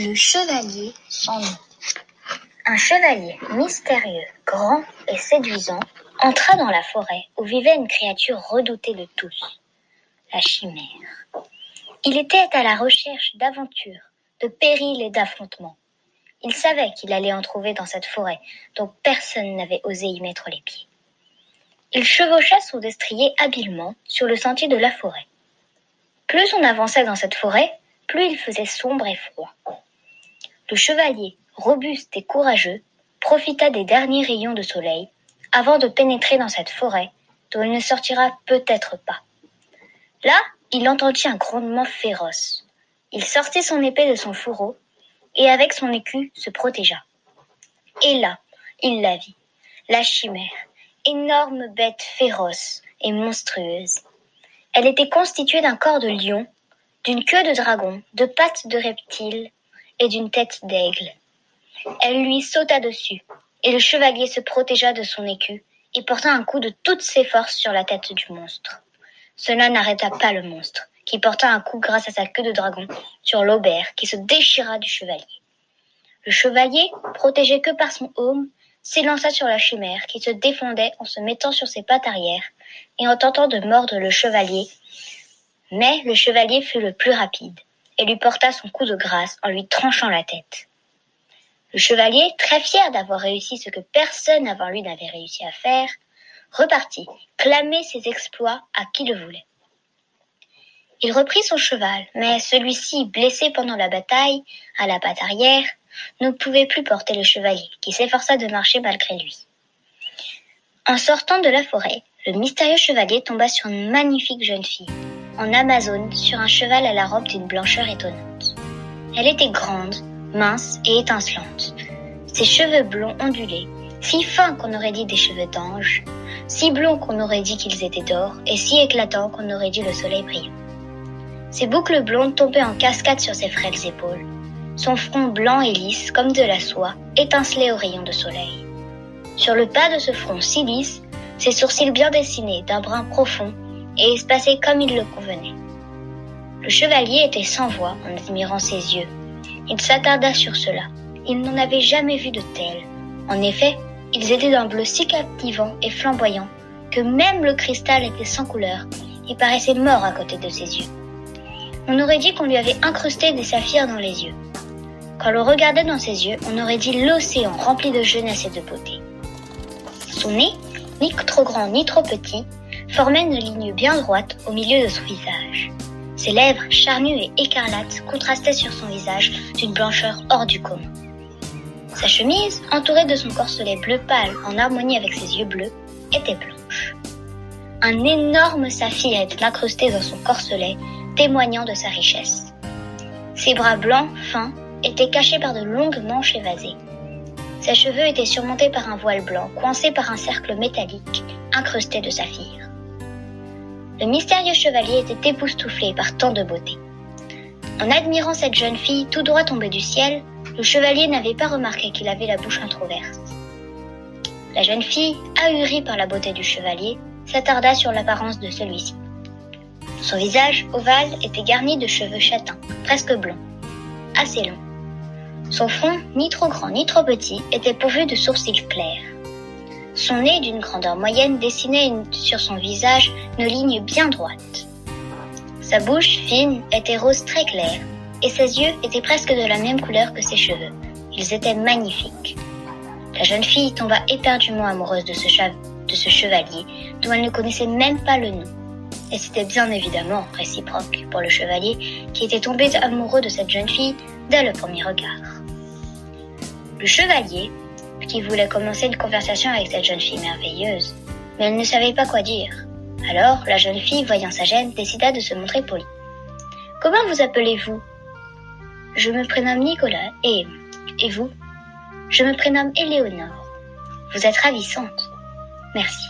Le chevalier nom. Un chevalier mystérieux, grand et séduisant entra dans la forêt où vivait une créature redoutée de tous, la chimère. Il était à la recherche d'aventures, de périls et d'affrontements. Il savait qu'il allait en trouver dans cette forêt dont personne n'avait osé y mettre les pieds. Il chevaucha son destrier habilement sur le sentier de la forêt. Plus on avançait dans cette forêt, plus il faisait sombre et froid. Le chevalier, robuste et courageux, profita des derniers rayons de soleil avant de pénétrer dans cette forêt dont il ne sortira peut-être pas. Là, il entendit un grondement féroce. Il sortit son épée de son fourreau et avec son écu se protégea. Et là, il la vit, la chimère, énorme bête féroce et monstrueuse. Elle était constituée d'un corps de lion, d'une queue de dragon, de pattes de reptile et d'une tête d'aigle. Elle lui sauta dessus, et le chevalier se protégea de son écu et porta un coup de toutes ses forces sur la tête du monstre. Cela n'arrêta pas le monstre, qui porta un coup grâce à sa queue de dragon sur l'aubert qui se déchira du chevalier. Le chevalier, protégé que par son aume, s'élança sur la chimère qui se défendait en se mettant sur ses pattes arrière et en tentant de mordre le chevalier. Mais le chevalier fut le plus rapide et lui porta son coup de grâce en lui tranchant la tête. Le chevalier, très fier d'avoir réussi ce que personne avant lui n'avait réussi à faire, repartit clamer ses exploits à qui le voulait. Il reprit son cheval, mais celui-ci, blessé pendant la bataille, à la patte arrière, ne pouvait plus porter le chevalier, qui s'efforça de marcher malgré lui. En sortant de la forêt, le mystérieux chevalier tomba sur une magnifique jeune fille, en Amazone, sur un cheval à la robe d'une blancheur étonnante. Elle était grande, mince et étincelante. Ses cheveux blonds ondulaient, si fins qu'on aurait dit des cheveux d'ange, si blonds qu'on aurait dit qu'ils étaient d'or, et si éclatants qu'on aurait dit le soleil brillant. Ses boucles blondes tombaient en cascade sur ses frêles épaules. Son front blanc et lisse, comme de la soie, étincelait aux rayons de soleil. Sur le pas de ce front si lisse, ses sourcils bien dessinés, d'un brun profond, et espacés comme il le convenait. Le chevalier était sans voix en admirant ses yeux, il s'attarda sur cela. Il n'en avait jamais vu de tels. En effet, ils étaient d'un bleu si captivant et flamboyant que même le cristal était sans couleur et paraissait mort à côté de ses yeux. On aurait dit qu'on lui avait incrusté des saphirs dans les yeux. Quand l'on regardait dans ses yeux, on aurait dit l'océan rempli de jeunesse et de beauté. Son nez, ni trop grand ni trop petit, formait une ligne bien droite au milieu de son visage. Ses lèvres, charnues et écarlates, contrastaient sur son visage d'une blancheur hors du commun. Sa chemise, entourée de son corselet bleu pâle en harmonie avec ses yeux bleus, était blanche. Un énorme saphir était incrusté dans son corselet, témoignant de sa richesse. Ses bras blancs, fins, étaient cachés par de longues manches évasées. Ses cheveux étaient surmontés par un voile blanc, coincé par un cercle métallique, incrusté de saphir. Le mystérieux chevalier était époustouflé par tant de beauté. En admirant cette jeune fille tout droit tombée du ciel, le chevalier n'avait pas remarqué qu'il avait la bouche entr'ouverte. La jeune fille, ahurie par la beauté du chevalier, s'attarda sur l'apparence de celui-ci. Son visage ovale était garni de cheveux châtains, presque blonds, assez longs. Son front, ni trop grand ni trop petit, était pourvu de sourcils clairs. Son nez, d'une grandeur moyenne, dessinait sur son visage une ligne bien droite. Sa bouche, fine, était rose très clair, et ses yeux étaient presque de la même couleur que ses cheveux. Ils étaient magnifiques. La jeune fille tomba éperdument amoureuse de ce chevalier, dont elle ne connaissait même pas le nom. Et c'était bien évidemment réciproque pour le chevalier, qui était tombé amoureux de cette jeune fille dès le premier regard. Le chevalier, qui voulait commencer une conversation avec cette jeune fille merveilleuse, mais elle ne savait pas quoi dire. Alors, la jeune fille, voyant sa gêne, décida de se montrer polie. Comment vous appelez-vous? Je me prénomme Nicolas, et... et vous? Je me prénomme Éléonore. Vous êtes ravissante. Merci.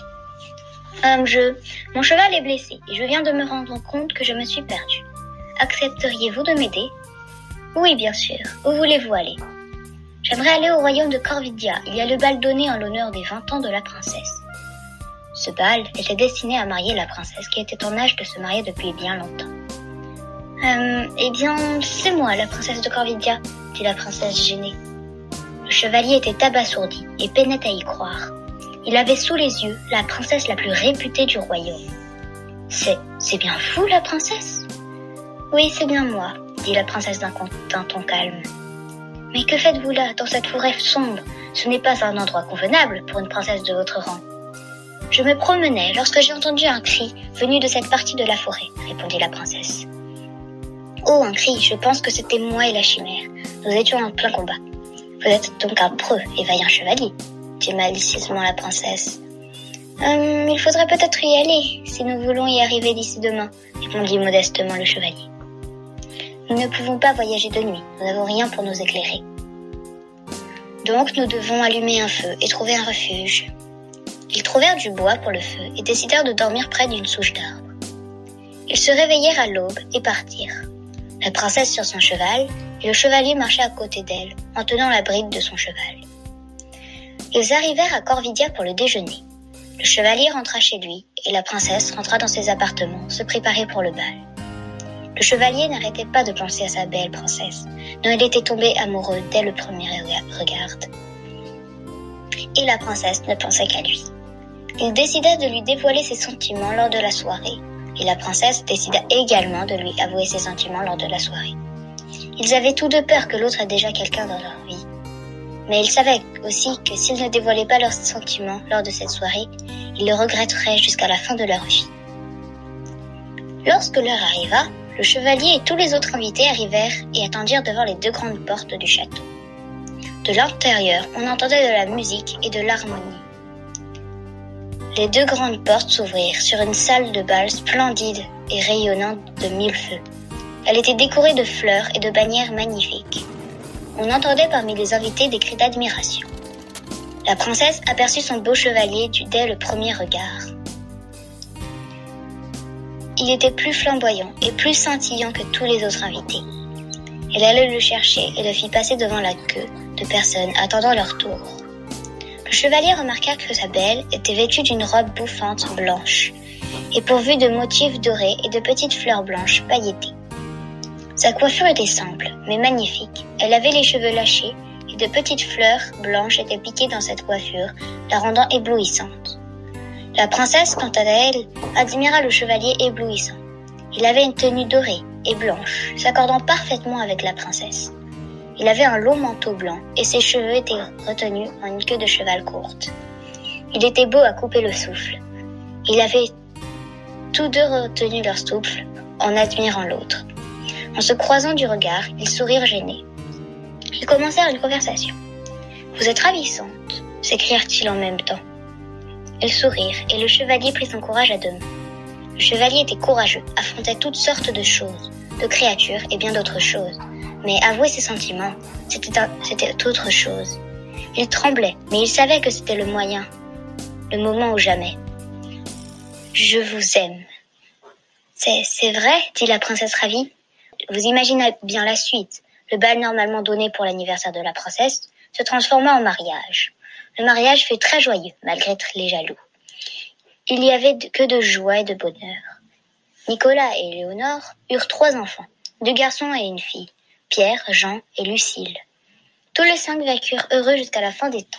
Euh, je... Mon cheval est blessé, et je viens de me rendre compte que je me suis perdue. Accepteriez-vous de m'aider? Oui, bien sûr. Où voulez-vous aller? J'aimerais aller au royaume de Corvidia. Il y a le bal donné en l'honneur des vingt ans de la princesse. Ce bal était destiné à marier la princesse qui était en âge de se marier depuis bien longtemps. Euh, eh bien, c'est moi, la princesse de Corvidia, dit la princesse gênée. Le chevalier était abasourdi et peinait à y croire. Il avait sous les yeux la princesse la plus réputée du royaume. C'est, c'est bien vous, la princesse? Oui, c'est bien moi, dit la princesse d'un ton calme. Mais que faites-vous là, dans cette forêt sombre? Ce n'est pas un endroit convenable pour une princesse de votre rang. Je me promenais lorsque j'ai entendu un cri venu de cette partie de la forêt, répondit la princesse. Oh, un cri, je pense que c'était moi et la chimère. Nous étions en plein combat. Vous êtes donc un preux et vaillant chevalier, dit malicieusement la princesse. Hum, il faudrait peut-être y aller, si nous voulons y arriver d'ici demain, répondit modestement le chevalier. Nous ne pouvons pas voyager de nuit, nous n'avons rien pour nous éclairer. Donc nous devons allumer un feu et trouver un refuge. Ils trouvèrent du bois pour le feu et décidèrent de dormir près d'une souche d'arbre. Ils se réveillèrent à l'aube et partirent. La princesse sur son cheval et le chevalier marchaient à côté d'elle en tenant la bride de son cheval. Ils arrivèrent à Corvidia pour le déjeuner. Le chevalier rentra chez lui et la princesse rentra dans ses appartements, se préparer pour le bal. Le chevalier n'arrêtait pas de penser à sa belle princesse, dont il était tombé amoureux dès le premier regard. Et la princesse ne pensait qu'à lui. Il décida de lui dévoiler ses sentiments lors de la soirée, et la princesse décida également de lui avouer ses sentiments lors de la soirée. Ils avaient tous deux peur que l'autre ait déjà quelqu'un dans leur vie. Mais ils savaient aussi que s'ils ne dévoilaient pas leurs sentiments lors de cette soirée, ils le regretteraient jusqu'à la fin de leur vie. Lorsque l'heure arriva, le chevalier et tous les autres invités arrivèrent et attendirent devant les deux grandes portes du château. De l'intérieur, on entendait de la musique et de l'harmonie. Les deux grandes portes s'ouvrirent sur une salle de bal splendide et rayonnante de mille feux. Elle était décorée de fleurs et de bannières magnifiques. On entendait parmi les invités des cris d'admiration. La princesse aperçut son beau chevalier dès le premier regard. Il était plus flamboyant et plus scintillant que tous les autres invités. Elle allait le chercher et le fit passer devant la queue de personnes attendant leur tour. Le chevalier remarqua que sa belle était vêtue d'une robe bouffante blanche et pourvue de motifs dorés et de petites fleurs blanches pailletées. Sa coiffure était simple, mais magnifique. Elle avait les cheveux lâchés et de petites fleurs blanches étaient piquées dans cette coiffure, la rendant éblouissante. La princesse, quant à elle, admira le chevalier éblouissant. Il avait une tenue dorée et blanche, s'accordant parfaitement avec la princesse. Il avait un long manteau blanc et ses cheveux étaient retenus en une queue de cheval courte. Il était beau à couper le souffle. Ils avaient tous deux retenu leur souffle en admirant l'autre. En se croisant du regard, ils sourirent gênés. Ils commencèrent une conversation. Vous êtes ravissante, s'écrièrent-ils en même temps. Ils sourirent et le chevalier prit son courage à deux mains. Le chevalier était courageux, affrontait toutes sortes de choses, de créatures et bien d'autres choses. Mais avouer ses sentiments, c'était autre chose. Il tremblait, mais il savait que c'était le moyen, le moment ou jamais. Je vous aime. C'est vrai, dit la princesse ravie. Vous imaginez bien la suite. Le bal normalement donné pour l'anniversaire de la princesse se transforma en mariage. Le mariage fut très joyeux, malgré les jaloux. Il n'y avait que de joie et de bonheur. Nicolas et Léonore eurent trois enfants, deux garçons et une fille. Pierre, Jean et Lucille. Tous les cinq vécurent heureux jusqu'à la fin des temps.